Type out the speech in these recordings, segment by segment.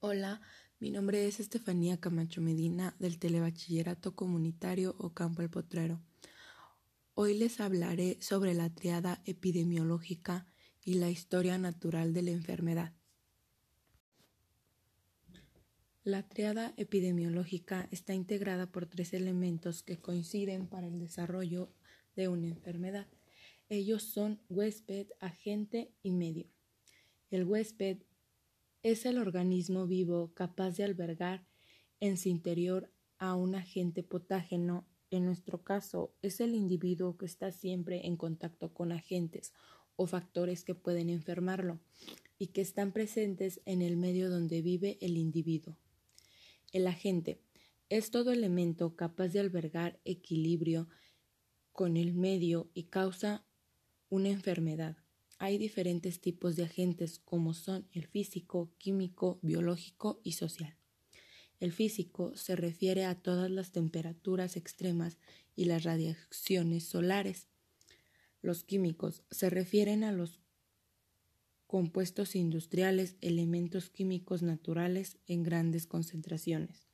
Hola, mi nombre es Estefanía Camacho Medina del Telebachillerato Comunitario Ocampo El Potrero. Hoy les hablaré sobre la triada epidemiológica y la historia natural de la enfermedad. La triada epidemiológica está integrada por tres elementos que coinciden para el desarrollo de una enfermedad. Ellos son huésped, agente y medio. El huésped es el organismo vivo capaz de albergar en su interior a un agente patógeno. En nuestro caso, es el individuo que está siempre en contacto con agentes o factores que pueden enfermarlo y que están presentes en el medio donde vive el individuo. El agente es todo elemento capaz de albergar equilibrio con el medio y causa una enfermedad. Hay diferentes tipos de agentes como son el físico, químico, biológico y social. El físico se refiere a todas las temperaturas extremas y las radiaciones solares. Los químicos se refieren a los compuestos industriales, elementos químicos naturales en grandes concentraciones.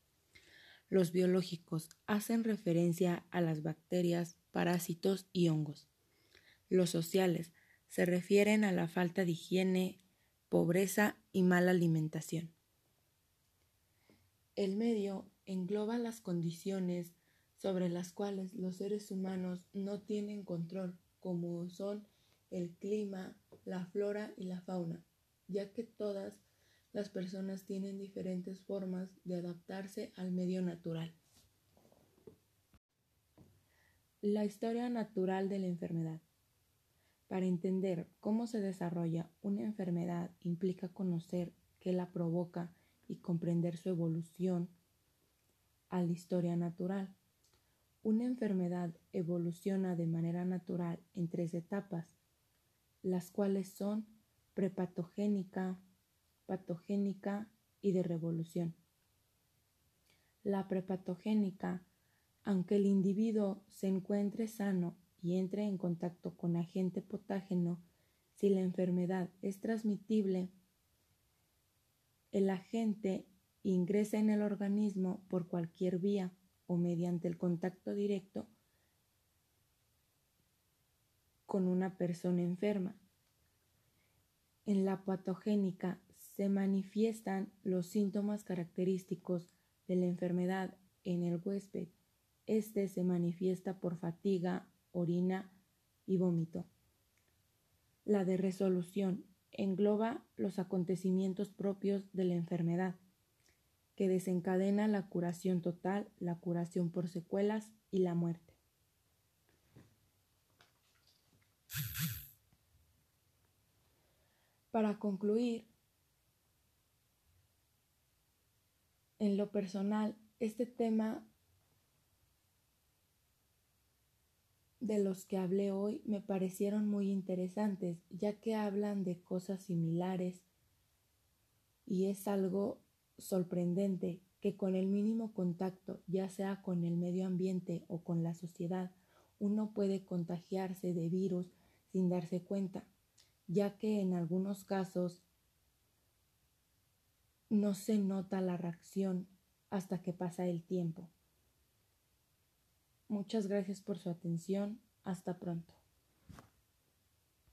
Los biológicos hacen referencia a las bacterias, parásitos y hongos. Los sociales se refieren a la falta de higiene, pobreza y mala alimentación. El medio engloba las condiciones sobre las cuales los seres humanos no tienen control, como son el clima, la flora y la fauna, ya que todas las personas tienen diferentes formas de adaptarse al medio natural. La historia natural de la enfermedad. Para entender cómo se desarrolla una enfermedad implica conocer qué la provoca y comprender su evolución a la historia natural. Una enfermedad evoluciona de manera natural en tres etapas, las cuales son prepatogénica, patogénica y de revolución. La prepatogénica, aunque el individuo se encuentre sano y entre en contacto con agente patógeno, si la enfermedad es transmitible, el agente ingresa en el organismo por cualquier vía o mediante el contacto directo con una persona enferma. En la patogénica se manifiestan los síntomas característicos de la enfermedad en el huésped. Este se manifiesta por fatiga, orina y vómito. La de resolución engloba los acontecimientos propios de la enfermedad, que desencadena la curación total, la curación por secuelas y la muerte. Para concluir, en lo personal, este tema de los que hablé hoy me parecieron muy interesantes, ya que hablan de cosas similares y es algo sorprendente que con el mínimo contacto, ya sea con el medio ambiente o con la sociedad, uno puede contagiarse de virus sin darse cuenta, ya que en algunos casos no se nota la reacción hasta que pasa el tiempo. Muchas gracias por su atención. Hasta pronto.